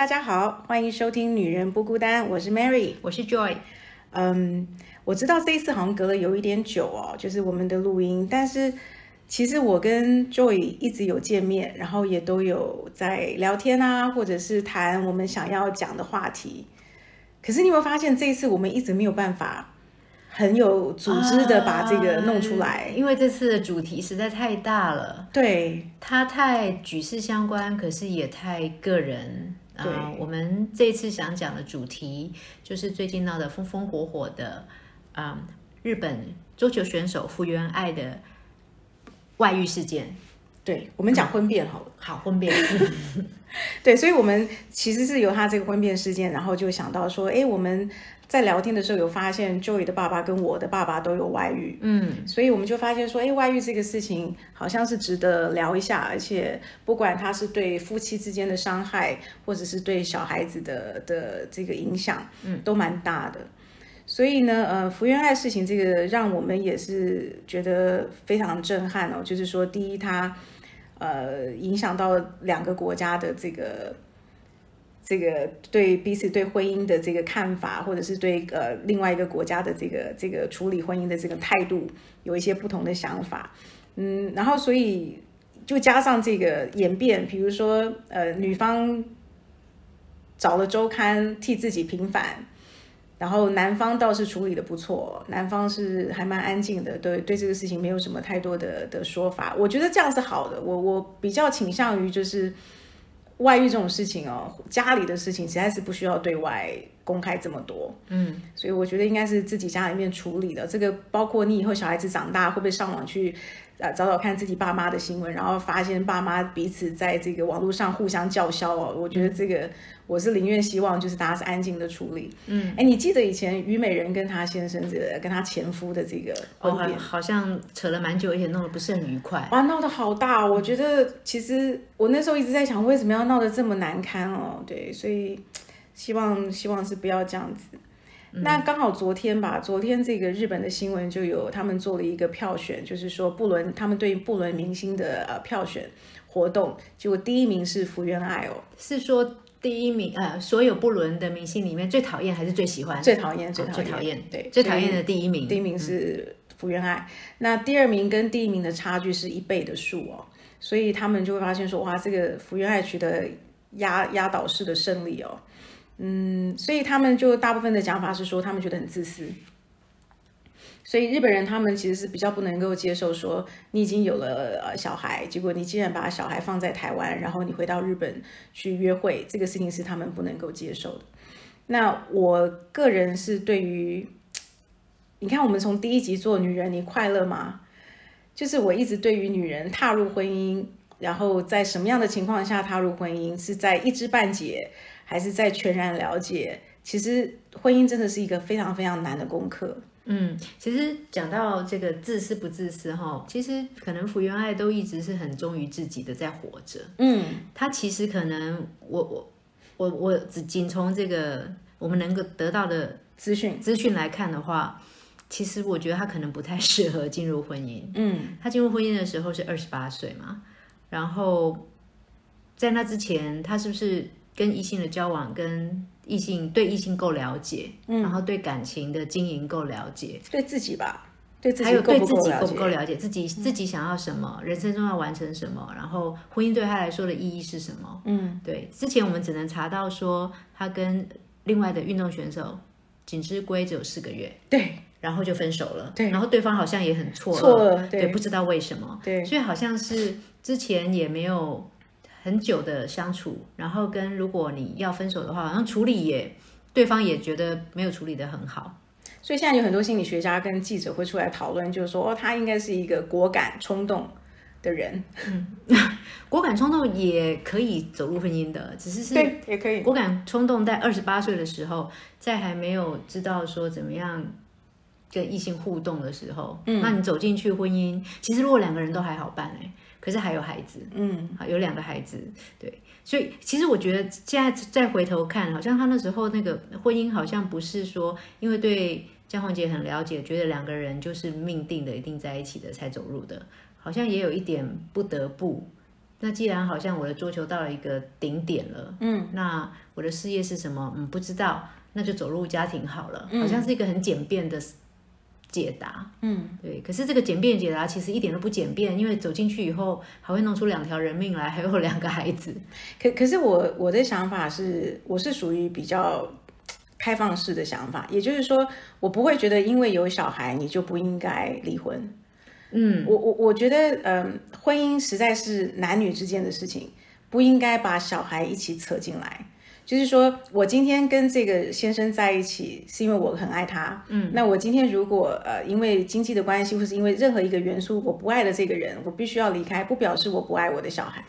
大家好，欢迎收听《女人不孤单》，我是 Mary，我是 Joy。嗯，我知道这一次好像隔了有一点久哦，就是我们的录音，但是其实我跟 Joy 一直有见面，然后也都有在聊天啊，或者是谈我们想要讲的话题。可是你有没有发现，这一次我们一直没有办法很有组织的把这个弄出来？因为这次的主题实在太大了，对，它太举世相关，可是也太个人。对啊，我们这次想讲的主题就是最近闹得风风火火的，啊、日本桌球选手福原爱的外遇事件。对，我们讲婚变好了。好，婚变，对，所以我们其实是由他这个婚变事件，然后就想到说，哎，我们在聊天的时候有发现，Joey 的爸爸跟我的爸爸都有外遇，嗯，所以我们就发现说，哎，外遇这个事情好像是值得聊一下，而且不管他是对夫妻之间的伤害，或者是对小孩子的的这个影响，嗯，都蛮大的。所以呢，呃，福原爱事情这个让我们也是觉得非常震撼哦。就是说，第一，它呃影响到两个国家的这个这个对彼此对婚姻的这个看法，或者是对呃另外一个国家的这个这个处理婚姻的这个态度有一些不同的想法。嗯，然后所以就加上这个演变，比如说呃女方找了周刊替自己平反。然后男方倒是处理的不错，男方是还蛮安静的，对对这个事情没有什么太多的的说法。我觉得这样是好的，我我比较倾向于就是外遇这种事情哦，家里的事情实在是不需要对外公开这么多，嗯，所以我觉得应该是自己家里面处理的。这个包括你以后小孩子长大会不会上网去呃找找看自己爸妈的新闻，然后发现爸妈彼此在这个网络上互相叫嚣哦，我觉得这个。我是宁愿希望就是大家是安静的处理。嗯，哎，你记得以前虞美人跟她先生这个跟她前夫的这个好像扯了蛮久，而且弄得不是很愉快。哇，闹得好大！我觉得其实我那时候一直在想，为什么要闹得这么难堪哦？对，所以希望希望是不要这样子。那刚好昨天吧，昨天这个日本的新闻就有他们做了一个票选，就是说布伦他们对布伦明星的呃票选活动，结果第一名是福原爱哦，是说第一名，呃，所有不伦的明星里面最讨厌还是最喜欢？最讨厌最哦讨厌最讨厌，对最讨厌的第一名。第一名是福原爱，那第二名跟第一名的差距是一倍的数哦，所以他们就会发现说，哇，这个福原爱取得压压倒式的胜利哦，嗯，所以他们就大部分的讲法是说，他们觉得很自私。所以日本人他们其实是比较不能够接受说你已经有了呃小孩，结果你竟然把小孩放在台湾，然后你回到日本去约会，这个事情是他们不能够接受的。那我个人是对于你看，我们从第一集做女人，你快乐吗？就是我一直对于女人踏入婚姻，然后在什么样的情况下踏入婚姻，是在一知半解，还是在全然了解？其实婚姻真的是一个非常非常难的功课。嗯，其实讲到这个自私不自私哈，其实可能福原爱都一直是很忠于自己的在活着。嗯，她其实可能我我我我只仅从这个我们能够得到的资讯，资讯来看的话，其实我觉得她可能不太 适合进入婚姻。嗯，她进入婚姻的时候是二十八岁嘛，然后在那之前，她是不是跟异性的交往跟异性对异性够了解，嗯。然后对感情的经营够了解，对自己吧，对自己够有对自己不够不够了解，自己自己想要什么，人生中要完成什么，然后婚姻对他来说的意义是什么？嗯，对，之前我们只能查到说他跟另外的运动选手锦织圭只有四个月，对。然后就分手了，对。然后对方好像也很错愕，错了，对，不知道为什么，对。所以好像是之前也没有很久的相处，然后跟如果你要分手的话，好像处理也对方也觉得没有处理的很好，所以现在有很多心理学家跟记者会出来讨论，就是说，哦，他应该是一个果敢冲动的人，果敢冲动也可以走入婚姻的，只是是对，也可以，果敢冲动在二十八岁的时候，在还没有知道说怎么样跟异性互动的时候，嗯，那你走进去婚姻，其实如果两个人都还好办哎、可是还有孩子，嗯，好有两个孩子，对，所以其实我觉得现在再回头看，好像他那时候那个婚姻好像不是说因为对江宏杰很了解，觉得两个人就是命定的一定在一起的才走入的，好像也有一点不得不。那既然好像我的桌球到了一个顶点了，嗯，那我的事业是什么？嗯，不知道，那就走入家庭好了。好像是一个很简便的解答，嗯，对。可是这个简便解答其实一点都不简便，因为走进去以后还会弄出两条人命来，还有两个孩子。可可是我我的想法是，我是属于比较开放式的想法，也就是说，我不会觉得因为有小孩你就不应该离婚。嗯，我我我觉得，嗯，婚姻实在是男女之间的事情，不应该把小孩一起扯进来。就是说我今天跟这个先生在一起，是因为我很爱他。嗯，那我今天如果呃因为经济的关系，或是因为任何一个元素，我不爱了这个人，我必须要离开，不表示我不爱我的小孩。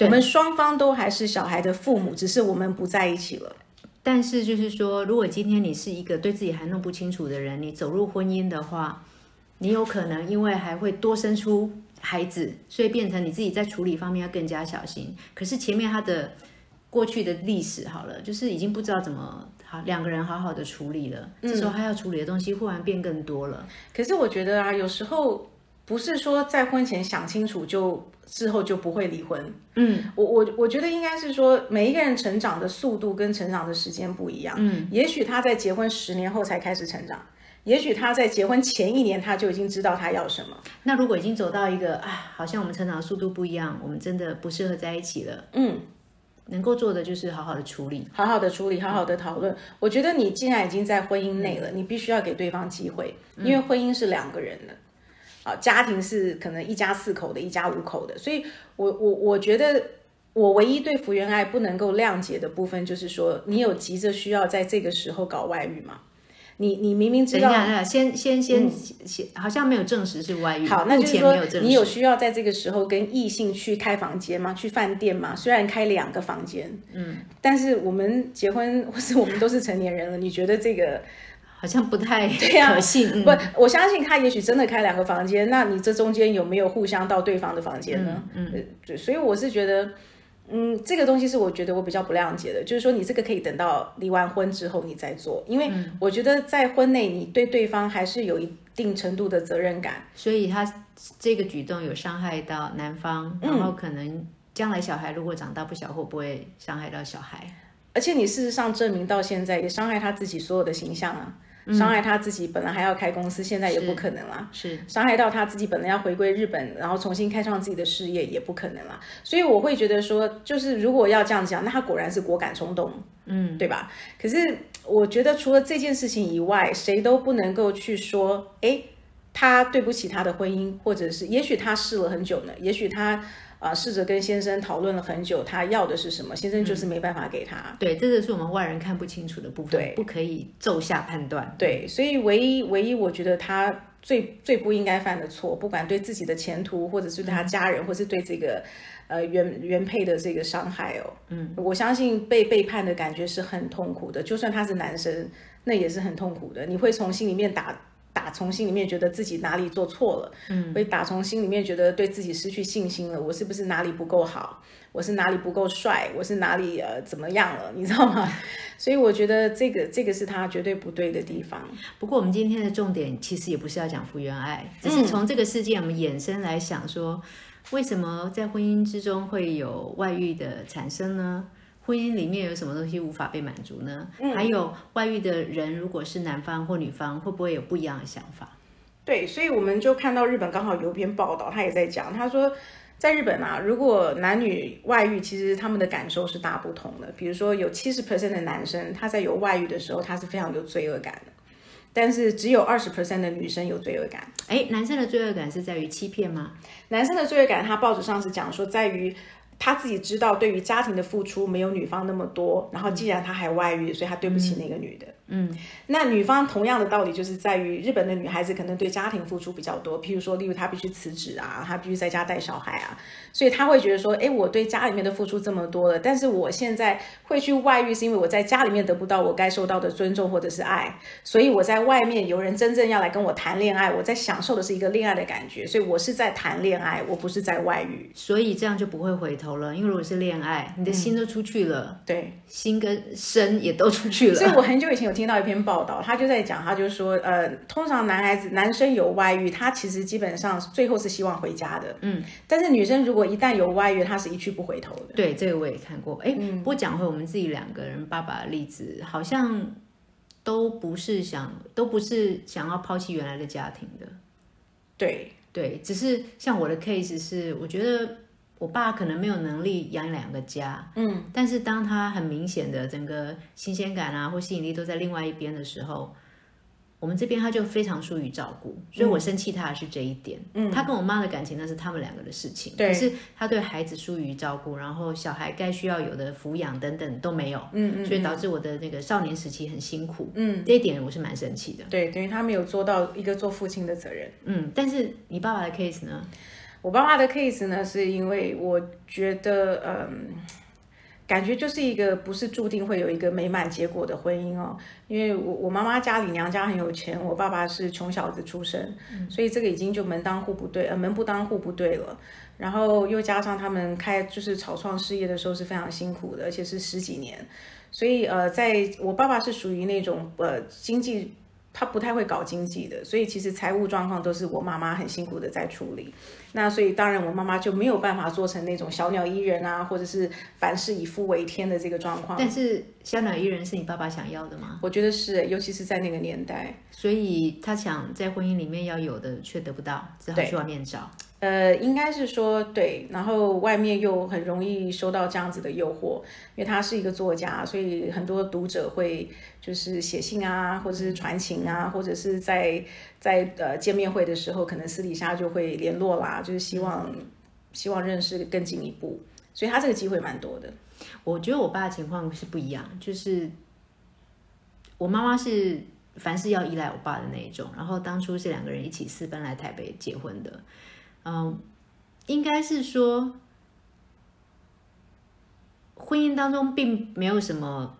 我们双方都还是小孩的父母，只是我们不在一起了。但是就是说，如果今天你是一个对自己还弄不清楚的人，你走入婚姻的话，你有可能因为还会多生出孩子，所以变成你自己在处理方面要更加小心。可是前面他的。过去的历史好了，就是已经不知道怎么好两个人好好的处理了。这时候他要处理的东西忽然变更多了。可是我觉得啊，有时候不是说在婚前想清楚就之后就不会离婚。嗯，我我我觉得应该是说每一个人成长的速度跟成长的时间不一样。嗯，也许他在结婚十年后才开始成长，也许他在结婚前一年他就已经知道他要什么。那如果已经走到一个啊，好像我们成长的速度不一样，我们真的不适合在一起了。嗯。能够做的就是好好的处理，好好的处理，好好的讨论。我觉得你既然已经在婚姻内了，你必须要给对方机会，因为婚姻是两个人的，啊，家庭是可能一家四口的，一家五口的。所以，我我我觉得我唯一对福原爱不能够谅解的部分，就是说你有急着需要在这个时候搞外遇吗？你你明明知道，先先先先，好像没有证实是外遇。好，那就是说你有需要在这个时候跟异性去开房间吗？去饭店吗？虽然开两个房间，嗯，但是我们结婚或是我们都是成年人了，你觉得这个 好像不太可信？不，我相信他也许真的开两个房间，那你这中间有没有互相到对方的房间呢？嗯，所以我是觉得。嗯，这个东西是我觉得我比较不谅解的，就是说你这个可以等到离完婚之后你再做，因为我觉得在婚内你对对方还是有一定程度的责任感，所以他这个举动有伤害到男方，然后可能将来小孩如果长大不小，会不会伤害到小孩？而且你事实上证明到现在也伤害他自己所有的形象啊。伤害他自己，本来还要开公司，现在也不可能了。是伤害到他自己，本来要回归日本，然后重新开创自己的事业，也不可能了。所以我会觉得说，就是如果要这样讲，那他果然是果敢冲动，嗯，对吧？可是我觉得除了这件事情以外，谁都不能够去说，哎，他对不起他的婚姻，或者是也许他试了很久呢，也许他。啊，试着跟先生讨论了很久，他要的是什么？先生就是没办法给他。对，这个是我们外人看不清楚的部分，对，不可以骤下判断。对，所以唯一唯一，我觉得他最最不应该犯的错，不管对自己的前途，或者是对他家人，或是对这个呃原原配的这个伤害哦，嗯，我相信被背叛的感觉是很痛苦的，就算他是男生，那也是很痛苦的，你会从心里面打。打从心里面觉得自己哪里做错了，嗯，会打从心里面觉得对自己失去信心了。我是不是哪里不够好？我是哪里不够帅？我是哪里呃怎么样了？你知道吗？所以我觉得这个这个是他绝对不对的地方。不过我们今天的重点其实也不是要讲福原爱，只是从这个事件我们衍生来想说，为什么在婚姻之中会有外遇的产生呢？婚姻里面有什么东西无法被满足呢？还有外遇的人，如果是男方或女方，会不会有不一样的想法？对，所以我们就看到日本刚好有篇报道，他也在讲，他说在日本啊，如果男女外遇，其实他们的感受是大不同的。比如说有七十 percent 的男生，他在有外遇的时候，他是非常有罪恶感的，但是只有二十 percent 的女生有罪恶感。哎，男生的罪恶感是在于欺骗吗？男生的罪恶感，他报纸上是讲说在于。他自己知道，对于家庭的付出没有女方那么多。然后，既然他还外遇，所以他对不起那个女的。嗯，那女方同样的道理就是在于日本的女孩子可能对家庭付出比较多，譬如说，例如她必须辞职啊，她必须在家带小孩啊，所以她会觉得说，哎，我对家里面的付出这么多了，但是我现在会去外遇，是因为我在家里面得不到我该受到的尊重或者是爱，所以我在外面有人真正要来跟我谈恋爱，我在享受的是一个恋爱的感觉，所以我是在谈恋爱，我不是在外遇，所以这样就不会回头。头了，因为如果是恋爱，你的心都出去了，对，心跟身也都出去了。所以我很久以前有听到一篇报道，他就在讲，他就说，呃，通常男孩子男生有外遇，他其实基本上最后是希望回家的，嗯，但是女生如果一旦有外遇，他是一去不回头的。对，这个我也看过。哎，不过讲回我们自己两个人爸爸的例子，好像都不是想，都不是想要抛弃原来的家庭的。对对，只是像我的 case 是，我觉得我爸可能没有能力养两个家，嗯，但是当他很明显的整个新鲜感啊或吸引力都在另外一边的时候。我们这边他就非常疏于照顾，所以我生气他的是这一点。嗯，他跟我妈的感情那是他们两个的事情。对，可是他对孩子疏于照顾，然后小孩该需要有的抚养等等都没有。嗯嗯，所以导致我的那个少年时期很辛苦。嗯，这一点我是蛮生气的。对，等于他没有做到一个做父亲的责任。嗯，但是你爸爸的 case 呢？我爸爸的 case 呢，是因为我觉得，嗯。感觉就是一个不是注定会有一个美满结果的婚姻哦，因为我我妈妈家里娘家很有钱，我爸爸是穷小子出身，所以这个已经就门当户不对，呃门不当户不对了。然后又加上他们开就是草创事业的时候是非常辛苦的，而且是十几年，所以呃在我爸爸是属于那种呃经济。他不太会搞经济的，所以其实财务状况都是我妈妈很辛苦的在处理。那所以当然我妈妈就没有办法做成那种小鸟依人啊，或者是凡事以夫为天的这个状况。但是小鸟依人是你爸爸想要的吗？我觉得是，尤其是在那个年代。所以他想在婚姻里面要有的却得不到，只好去外面找。呃，应该是说对，然后外面又很容易收到这样子的诱惑，因为他是一个作家，所以很多读者会就是写信啊，或者是传情啊，或者是在在呃见面会的时候，可能私底下就会联络啦，就是希望希望认识更进一步，所以他这个机会蛮多的。我觉得我爸的情况是不一样，就是我妈妈是凡事要依赖我爸的那一种，然后当初是两个人一起私奔来台北结婚的。嗯，应该是说，婚姻当中并没有什么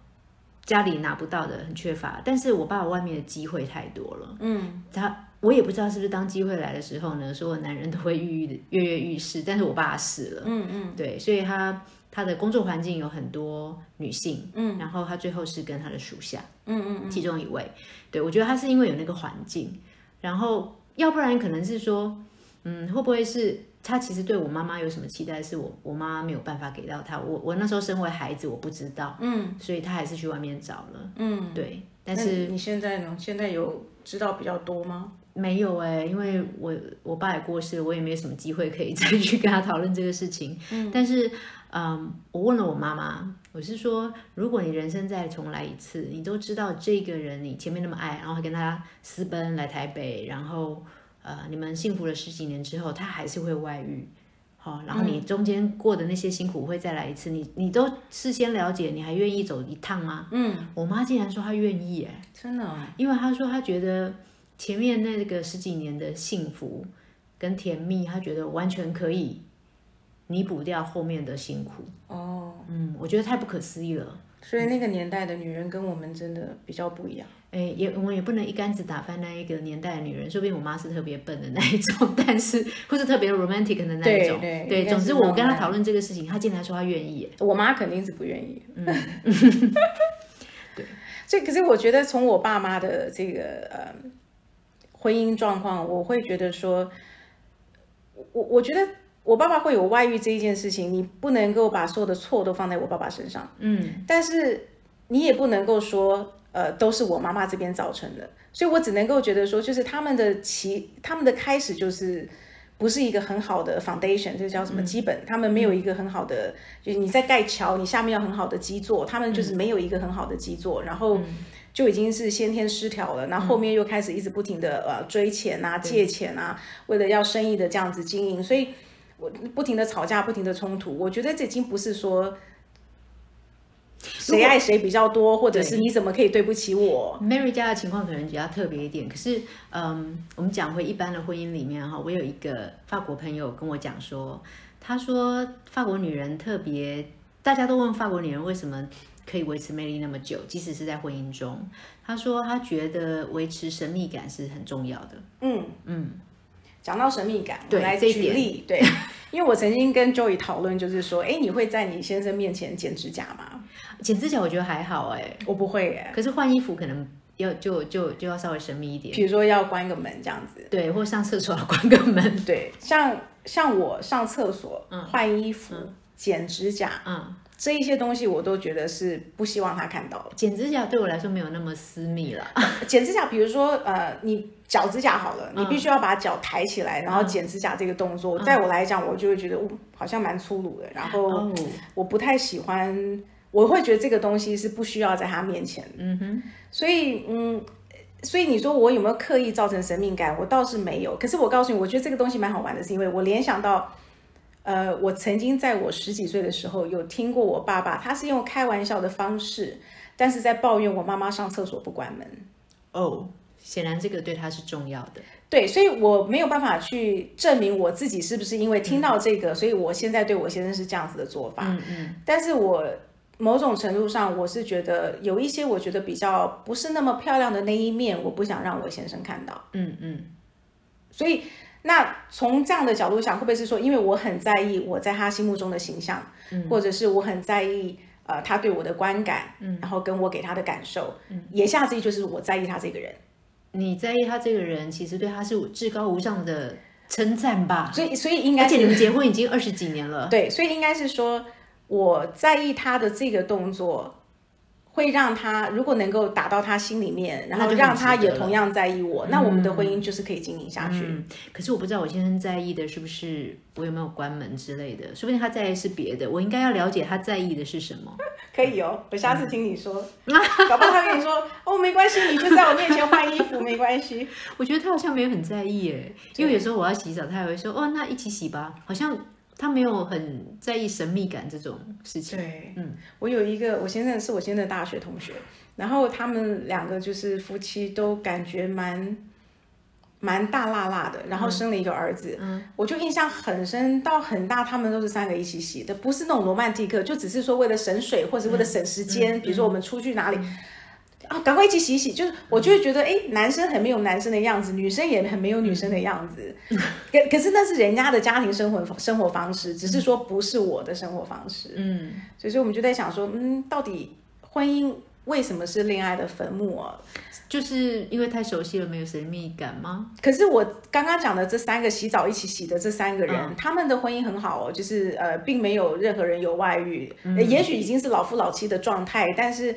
家里拿不到的，很缺乏。但是我爸爸外面的机会太多了。嗯，他我也不知道是不是当机会来的时候呢，所有男人都会郁郁跃跃欲试，但是我爸死了。嗯嗯，对，所以他他的工作环境有很多女性。嗯，然后他最后是跟他的属下。嗯嗯，其中一位，对我觉得他是因为有那个环境，然后要不然可能是说。嗯，会不会是他其实对我妈妈有什么期待，是我我妈妈没有办法给到他。我我那时候身为孩子，我不知道，嗯，所以他还是去外面找了，嗯，对。但是你现在呢？现在有知道比较多吗？没有哎，因为我我爸也过世了，我也没有什么机会可以再去跟他讨论这个事情。嗯，但是嗯，我问了我妈妈，我是说，如果你人生再重来一次，你都知道这个人你前面那么爱，然后还跟他私奔来台北，然后。呃，你们幸福了十几年之后，他还是会外遇，好，然后你中间过的那些辛苦会再来一次，你你都事先了解，你还愿意走一趟吗？嗯，我妈竟然说她愿意，哎，真的，因为她说她觉得前面那个十几年的幸福跟甜蜜，她觉得完全可以弥补掉后面的辛苦。哦，嗯，我觉得太不可思议了。所以那个年代的女人跟我们真的比较不一样。哎，也我们也不能一竿子打翻那一个年代的女人。说不定我妈是特别笨的那一种，但是或是特别 romantic 的那一种。对对对。总之，我跟她讨论这个事情，她竟然说她愿意。我妈肯定是不愿意。嗯。对。所以，可是我觉得从我爸妈的这个呃婚姻状况，我会觉得说，我我觉得我爸爸会有外遇这一件事情，你不能够把所有的错都放在我爸爸身上。嗯。但是你也不能够说。呃，都是我妈妈这边造成的，所以我只能够觉得说，就是他们的起，他们的开始就是不是一个很好的 foundation，这叫什么基本？他们没有一个很好的，就是你在盖桥，你下面要很好的基座，他们就是没有一个很好的基座，然后就已经是先天失调了，那后面又开始一直不停的呃追钱啊、借钱啊，为了要生意的这样子经营，所以我不停的吵架、不停的冲突，我觉得这已经不是说。谁爱谁比较多，或者是你怎么可以对不起我？Mary 家的情况可能比较特别一点，可是，嗯，我们讲回一般的婚姻里面哈，我有一个法国朋友跟我讲说，他说法国女人特别，大家都问法国女人为什么可以维持魅力那么久，即使是在婚姻中，他说他觉得维持神秘感是很重要的。嗯嗯，讲到神秘感，我，来举例，对。因为我曾经跟 Joey 讨论，就是说，哎，你会在你先生面前剪指甲吗？剪指甲我觉得还好哎，我不会哎。可是换衣服可能要就就就要稍微神秘一点，比如说要关个门这样子，对，或上厕所要关个门，对。像像我上厕所、换衣服、剪指甲，嗯。这一些东西我都觉得是不希望他看到。剪指甲对我来说没有那么私密了。剪指甲，比如说呃，你脚指甲好了，你必须要把脚抬起来，然后剪指甲这个动作，在我来讲，我就会觉得好像蛮粗鲁的。然后我不太喜欢，我会觉得这个东西是不需要在他面前。嗯哼。所以嗯，所以你说我有没有刻意造成神秘感？我倒是没有。可是我告诉你，我觉得这个东西蛮好玩的，是因为我联想到。呃，我曾经在我十几岁的时候有听过我爸爸，他是用开玩笑的方式，但是在抱怨我妈妈上厕所不关门。哦，显然这个对他是重要的。对，所以我没有办法去证明我自己是不是因为听到这个，所以我现在对我先生是这样子的做法。嗯嗯。但是我某种程度上，我是觉得有一些我觉得比较不是那么漂亮的那一面，我不想让我先生看到。嗯嗯。所以。那从这样的角度想，会不会是说，因为我很在意我在他心目中的形象，或者是我很在意呃他对我的观感，然后跟我给他的感受，言下之意就是我在意他这个人。你在意他这个人，其实对他是至高无上的称赞吧？所以，所以应该，而且你们结婚已经二十几年了，对，所以应该是说我在意他的这个动作。会让他如果能够打到他心里面，然后让他也同样在意我，那我们的婚姻就是可以经营下去。可是我不知道我先生在意的是不是我有没有关门之类的，说不定他在意是别的。我应该要了解他在意的是什么。可以哦，我下次听你说，搞不好他跟你说哦，没关系，你就在我面前换衣服，没关系。我觉得他好像没有很在意耶，因为有时候我要洗澡，他也会说哦，那一起洗吧，好像。他没有很在意神秘感这种事情。对，嗯，我有一个，我先生是我现在的大学同学，然后他们两个就是夫妻，都感觉蛮蛮大辣辣的，然后生了一个儿子，嗯，我就印象很深，到很大，他们都是三个一起洗的，不是那种罗曼蒂克，就只是说为了省水或者为了省时间，比如说我们出去哪里。啊，赶快一起洗洗，就是我就会觉得，哎，男生很没有男生的样子，女生也很没有女生的样子。可可是那是人家的家庭生活生活方式，只是说不是我的生活方式。嗯，所以说我们就在想说，嗯，到底婚姻为什么是恋爱的坟墓啊？就是因为太熟悉了，没有神秘感吗？可是我刚刚讲的这三个洗澡一起洗的这三个人，他们的婚姻很好哦，就是呃，并没有任何人有外遇，也许已经是老夫老妻的状态，但是。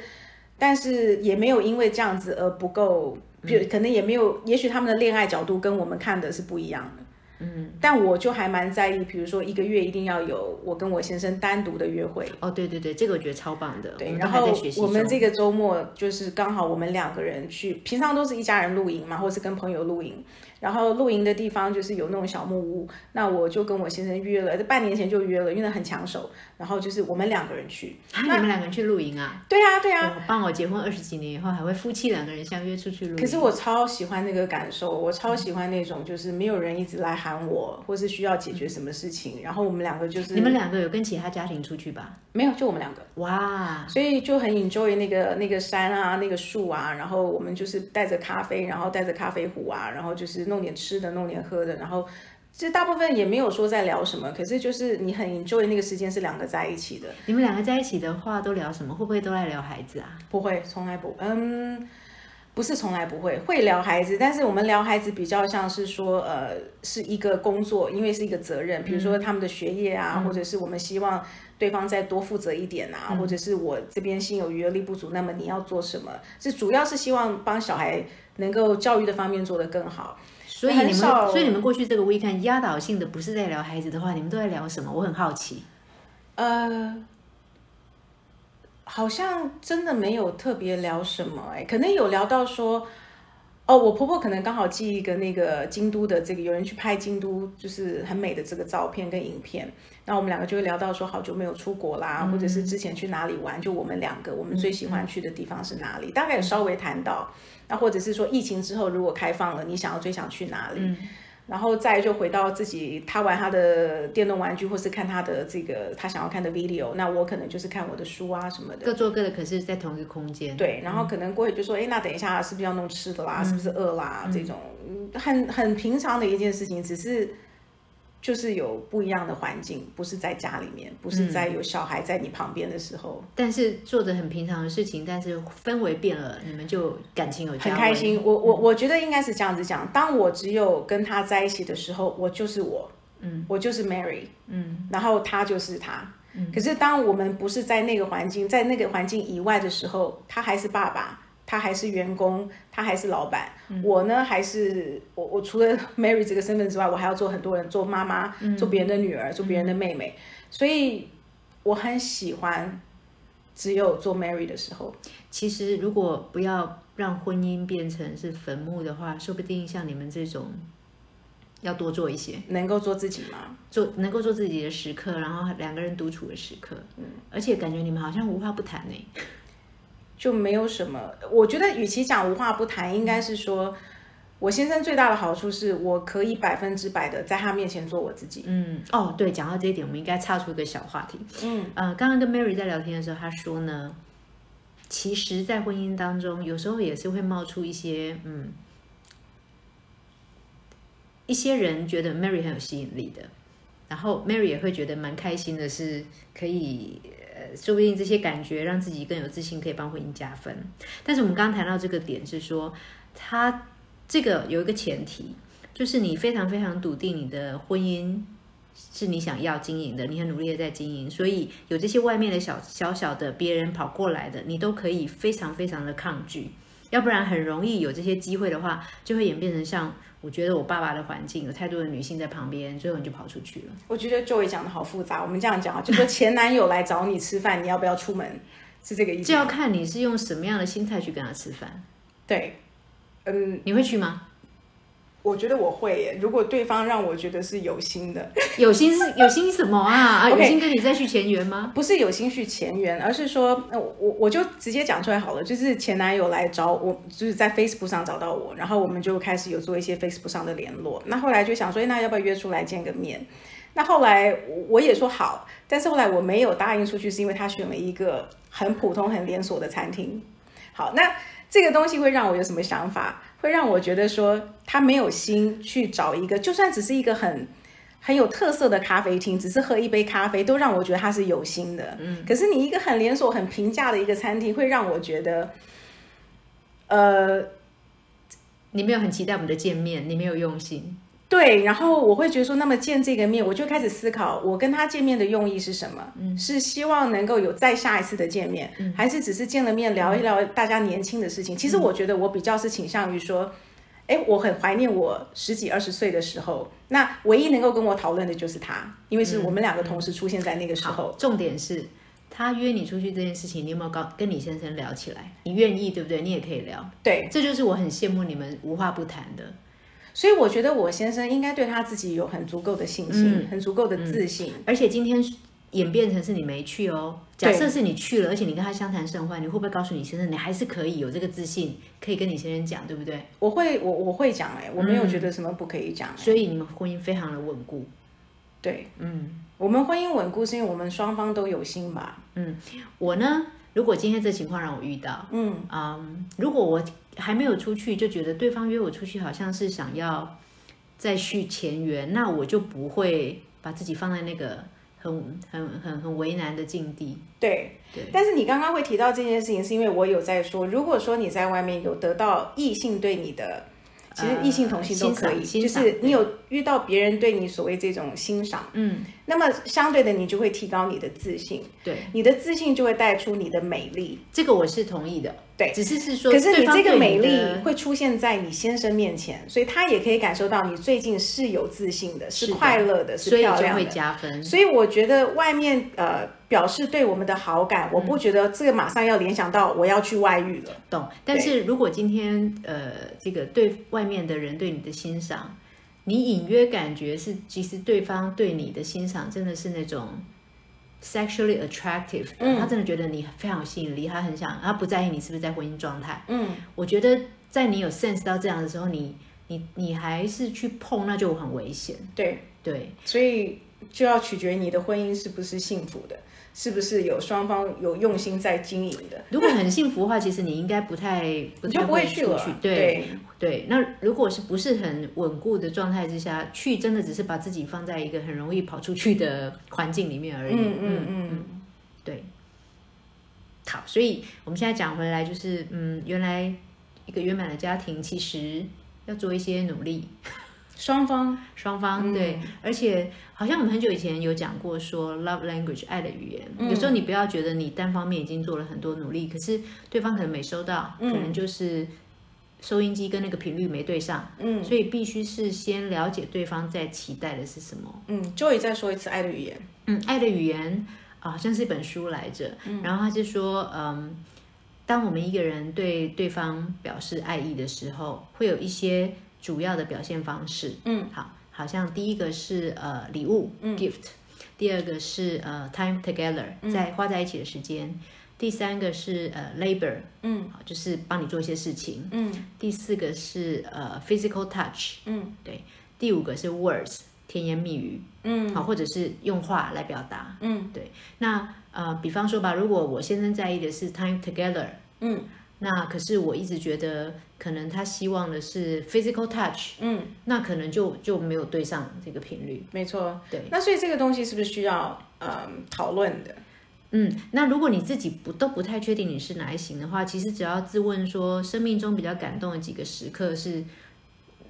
但是也没有因为这样子而不够，比如可能也没有，也许他们的恋爱角度跟我们看的是不一样的。嗯，但我就还蛮在意，比如说一个月一定要有我跟我先生单独的约会。哦，对对对，这个我觉得超棒的。对，然后我们这个周末就是刚好我们两个人去，平常都是一家人露营嘛，或是跟朋友露营。然后露营的地方就是有那种小木屋，那我就跟我先生约了，这半年前就约了，因为很抢手。然后就是我们两个人去，你们两个人去露营啊？对啊，对啊。帮我结婚二十几年以后，还会夫妻两个人相约出去露营。可是我超喜欢那个感受，我超喜欢那种就是没有人一直来喊我，或是需要解决什么事情，然后我们两个就是你们两个有跟其他家庭出去吧？没有，就我们两个。哇，所以就很 enjoy 那个那个山啊，那个树啊，然后我们就是带着咖啡，然后带着咖啡壶啊，然后就是。弄点吃的，弄点喝的，然后其实大部分也没有说在聊什么，可是就是你很 enjoy 那个时间是两个在一起的。你们两个在一起的话都聊什么？会不会都在聊孩子啊？不会，从来不，嗯，不是从来不会，会聊孩子，但是我们聊孩子比较像是说，呃，是一个工作，因为是一个责任，比如说他们的学业啊，或者是我们希望对方再多负责一点啊，或者是我这边心有余而力不足，那么你要做什么？是主要是希望帮小孩能够教育的方面做得更好。所以你们，所以你们过去这个 weekend 压倒性的不是在聊孩子的话，你们都在聊什么？我很好奇。呃，好像真的没有特别聊什么，哎，可能有聊到说，哦，我婆婆可能刚好寄一个那个京都的这个有人去拍京都，就是很美的这个照片跟影片，那我们两个就会聊到说，好久没有出国啦，或者是之前去哪里玩，就我们两个，我们最喜欢去的地方是哪里？大概有稍微谈到。那或者是说疫情之后如果开放了，你想要最想去哪里？然后再就回到自己，他玩他的电动玩具，或是看他的这个他想要看的 video。那我可能就是看我的书啊什么的。各做各的，可是在同一个空间。对，然后可能过去就说，哎，那等一下是不是要弄吃的啦？是不是饿啦？这种很很平常的一件事情，只是就是有不一样的环境，不是在家里面，不是在有小孩在你旁边的时候，但是做着很平常的事情，但是氛围变了，你们就感情有很开心。我我我觉得应该是这样子讲，当我只有跟他在一起的时候，我就是我，嗯，我就是 Mary，嗯，然后他就是他。可是当我们不是在那个环境，在那个环境以外的时候，他还是爸爸，他还是员工，他还是老板。我呢，还是我我除了 Mary 这个身份之外，我还要做很多人，做妈妈，做别人的女儿，做别人的妹妹。所以我很喜欢只有做 Mary 的时候。其实如果不要让婚姻变成是坟墓的话，说不定像你们这种要多做一些，能够做自己吗？做能够做自己的时刻，然后两个人独处的时刻。嗯，而且感觉你们好像无话不谈呢。就没有什么，我觉得与其讲无话不谈，应该是说，我先生最大的好处是我可以百分之百的在他面前做我自己。嗯，哦，对，讲到这一点，我们应该插出一个小话题。嗯，呃，刚刚跟 Mary 在聊天的时候，她说呢，其实，在婚姻当中，有时候也是会冒出一些，嗯，一些人觉得 Mary 很有吸引力的，然后 Mary 也会觉得蛮开心的，是可以。说不定这些感觉让自己更有自信，可以帮婚姻加分。但是我们刚刚谈到这个点是说，他这个有一个前提，就是你非常非常笃定你的婚姻是你想要经营的，你很努力的在经营，所以有这些外面的小小小的别人跑过来的，你都可以非常非常的抗拒，要不然很容易有这些机会的话，就会演变成像。我觉得我爸爸的环境有太多的女性在旁边，最后你就跑出去了。我觉得 Joy 讲的好复杂。我们这样讲啊，就说前男友来找你吃饭，你要不要出门？是这个意思。这要看你是用什么样的心态去跟他吃饭。对，嗯，你会去吗？我觉得我会耶，如果对方让我觉得是有心的，有心是有心什么啊？啊，有心跟你再续前缘吗？不是有心续前缘，而是说，我我我就直接讲出来好了，就是前男友来找我，就是在 Facebook 上找到我，然后我们就开始有做一些 Facebook 上的联络。那后来就想说，那要不要约出来见个面？那后来我也说好，但是后来我没有答应出去，是因为他选了一个很普通、很连锁的餐厅。好，那这个东西会让我有什么想法？会让我觉得说他没有心去找一个，就算只是一个很很有特色的咖啡厅，只是喝一杯咖啡，都让我觉得他是有心的。嗯，可是你一个很连锁、很平价的一个餐厅，会让我觉得，呃，你没有很期待我们的见面，你没有用心。对，然后我会觉得说，那么见这个面，我就开始思考，我跟他见面的用意是什么？嗯，是希望能够有再下一次的见面，还是只是见了面聊一聊大家年轻的事情？其实我觉得我比较是倾向于说，哎，我很怀念我十几二十岁的时候，那唯一能够跟我讨论的就是他，因为是我们两个同时出现在那个时候。重点是他约你出去这件事情，你有没有跟跟李先生聊起来？你愿意对不对？你也可以聊。对，这就是我很羡慕你们无话不谈的。所以我觉得我先生应该对他自己有很足够的信心，很足够的自信。而且今天演变成是你没去哦，假设是你去了，而且你跟他相谈甚欢，你会不会告诉你先生，你还是可以有这个自信，可以跟你先生讲，对不对？我会，我我会讲，哎，我没有觉得什么不可以讲。所以你们婚姻非常的稳固。对，嗯，我们婚姻稳固是因为我们双方都有心吧。嗯，我呢，如果今天这情况让我遇到，嗯啊，如果我。还没有出去就觉得对方约我出去好像是想要再续前缘，那我就不会把自己放在那个很很很很为难的境地。对，对。但是你刚刚会提到这件事情，是因为我有在说，如果说你在外面有得到异性对你的。其实异性同性都可以，就是你有遇到别人对你所谓这种欣赏，嗯，那么相对的你就会提高你的自信，对，你的自信就会带出你的美丽，这个我是同意的，对，只是是说，可是你这个美丽会出现在你先生面前，所以他也可以感受到你最近是有自信的，是快乐的，是漂亮的，会加分。所以我觉得外面呃。表示对我们的好感，我不觉得这个马上要联想到我要去外遇了。懂？但是如果今天呃，这个对外面的人对你的欣赏，你隐约感觉是，其实对方对你的欣赏真的是那种 sexually attractive，他真的觉得你非常有吸引力，他很想，他不在意你是不是在婚姻状态。嗯，我觉得在你有 sense 到这样的时候，你你你还是去碰，那就很危险。对，对，所以就要取决你的婚姻是不是幸福的，是不是有双方有用心在经营的。如果很幸福的话，其实你应该不太不太你就不会去了。对对对，那如果是不是很稳固的状态之下去，真的只是把自己放在一个很容易跑出去的环境里面而已。嗯嗯嗯，对。好，所以我们现在讲回来，就是嗯，原来一个圆满的家庭其实要做一些努力，双方双方、嗯对，而且好像我们很久以前有讲过说 love language 爱的语言，嗯有时候你不要觉得你单方面已经做了很多努力，可是对方可能没收到，嗯可能就是收音机跟那个频率没对上，嗯所以必须是先了解对方在期待的是什么。嗯，Joy 再说一次爱的语言。嗯，爱的语言啊，好像是一本书来着。然后他是说，嗯，当我们一个人对对方表示爱意的时候，会有一些主要的表现方式。嗯，好，好像第一个是呃礼物、gift，第二个是呃 time together，在花在一起的时间。第三个是呃 labor，嗯好，就是帮你做一些事情。嗯第四个是呃 physical touch，嗯对。第五个是 words，甜言蜜语。嗯好，或者是用话来表达。嗯对，那呃，比方说吧，如果我先生在意的是 time together，嗯那可是我一直觉得可能他希望的是 physical touch，嗯，那可能就就没有对上这个频率。没错。对，那所以这个东西是不是需要嗯讨论的？嗯，那如果你自己不都不太确定你是哪一型的话，其实只要自问说，生命中比较感动的几个时刻是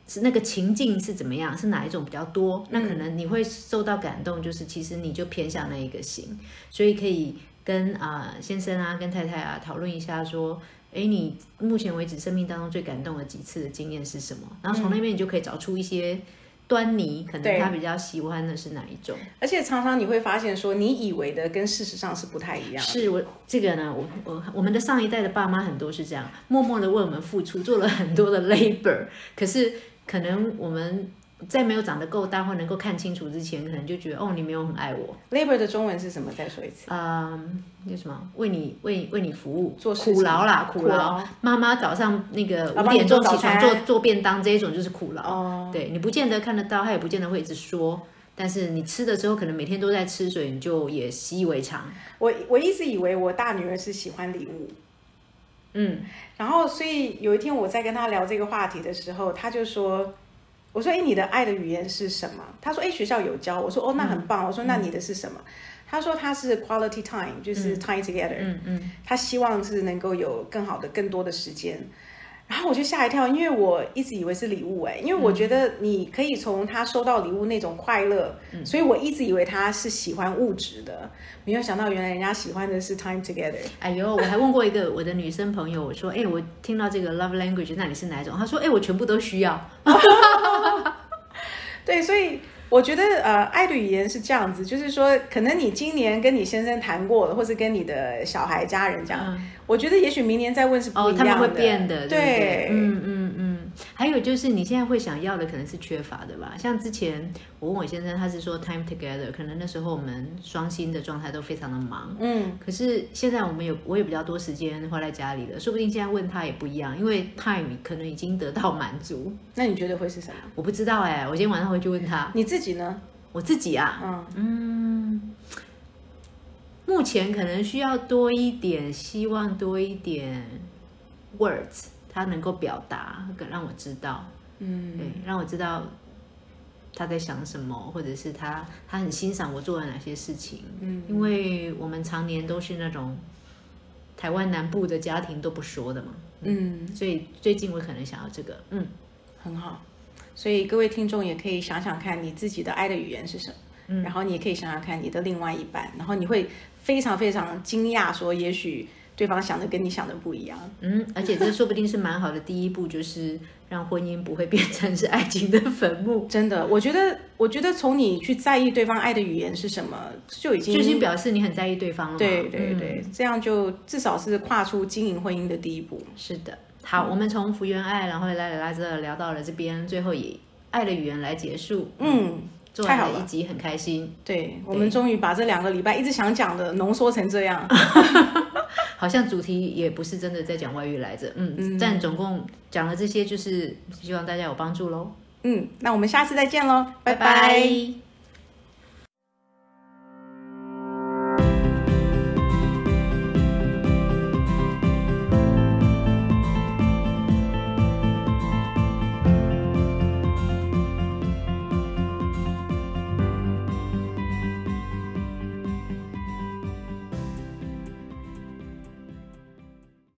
是那个情境是怎么样，是哪一种比较多？那可能你会受到感动，就是其实你就偏向那一个型，所以可以跟啊、先生啊、跟太太啊讨论一下说。诶，你目前为止生命当中最感动的几次的经验是什么？然后从那边你就可以找出一些端倪，可能他比较喜欢的是哪一种。而且常常你会发现说，你以为的跟事实上是不太一样。是我这个呢，我我我们的上一代的爸妈很多是这样，默默的为我们付出，做了很多的 labor，可是可能我们在没有长得够大或能够看清楚之前，可能就觉得哦，你没有很爱我，Labor 的中文是什么？再说一次。嗯，那什么，为你为为你服务，做事苦劳啦，苦苦劳劳。妈妈早上那个五点钟起床餐做做便当这一种就是苦劳。哦，对你不见得看得到，他也不见得会一直说，但是你吃的时候可能每天都在吃，所以你就也习以为常。我我一直以为我大女儿是喜欢礼物，嗯，然后所以有一天我在跟她聊这个话题的时候，她就说。我说：“哎，你的爱的语言是什么？”他说：“哎，学校有教。”我说：“哦，那很棒。我说：“那你的是什么？”他说：“他是 quality time，就是 time together。嗯嗯，他希望是能够有更好的、更多的时间。”然后我就吓一跳，因为我一直以为是礼物哎，因为我觉得你可以从他收到礼物那种快乐，所以我一直以为他是喜欢物质的，没有想到原来人家喜欢的是 time together。哎呦，我还问过一个我的女生朋友，我说，哎，我听到这个 love language，那你是哪一种？她说，哎，我全部都需要。对，所以我觉得呃，爱的语言是这样子，就是说，可能你今年跟你先生谈过了，或是跟你的小孩、家人讲，我觉得也许明年再问是不哦，一样的，他们会变的，对，嗯嗯嗯。还有就是你现在会想要的可能是缺乏的吧？像之前我问我先生，他是说 time together，可能那时候我们双薪的状态都非常的忙，嗯，可是现在我们有我也比较多时间花在家里了，说不定现在问他也不一样，因为 time 可能已经得到满足。那你觉得会是什么？我不知道哎、我今天晚上回去问他。你自己呢？我自己啊，嗯嗯，目前可能需要多一点，希望多一点 words，他能够表达，更让我知道，嗯，对，让我知道他在想什么，或者是他他很欣赏我做了哪些事情。嗯，因为我们常年都是那种台湾南部的家庭都不说的嘛，嗯，所以最近我可能想要这个，嗯，很好。所以各位听众也可以想想看，你自己的爱的语言是什么，嗯。然后你也可以想想看你的另外一半，然后你会非常非常惊讶，说也许对方想的跟你想的不一样。嗯，而且这说不定是蛮好的第一步，就是让婚姻不会变成是爱情的坟墓，真的，我觉得，我觉得从你去在意对方爱的语言是什么，就已经就已经表示你很在意对方了。对对对，嗯这样就至少是跨出经营婚姻的第一步。是的。好，我们从福原爱，然后来来来这聊到了这边，最后以爱的语言来结束。嗯，做太好一集，很开心。对，我们终于把这两个礼拜一直想讲的浓缩成这样。好像主题也不是真的在讲外遇来着，嗯，嗯。但总共讲了这些，就是希望大家有帮助喽。嗯，那我们下次再见喽，拜。拜拜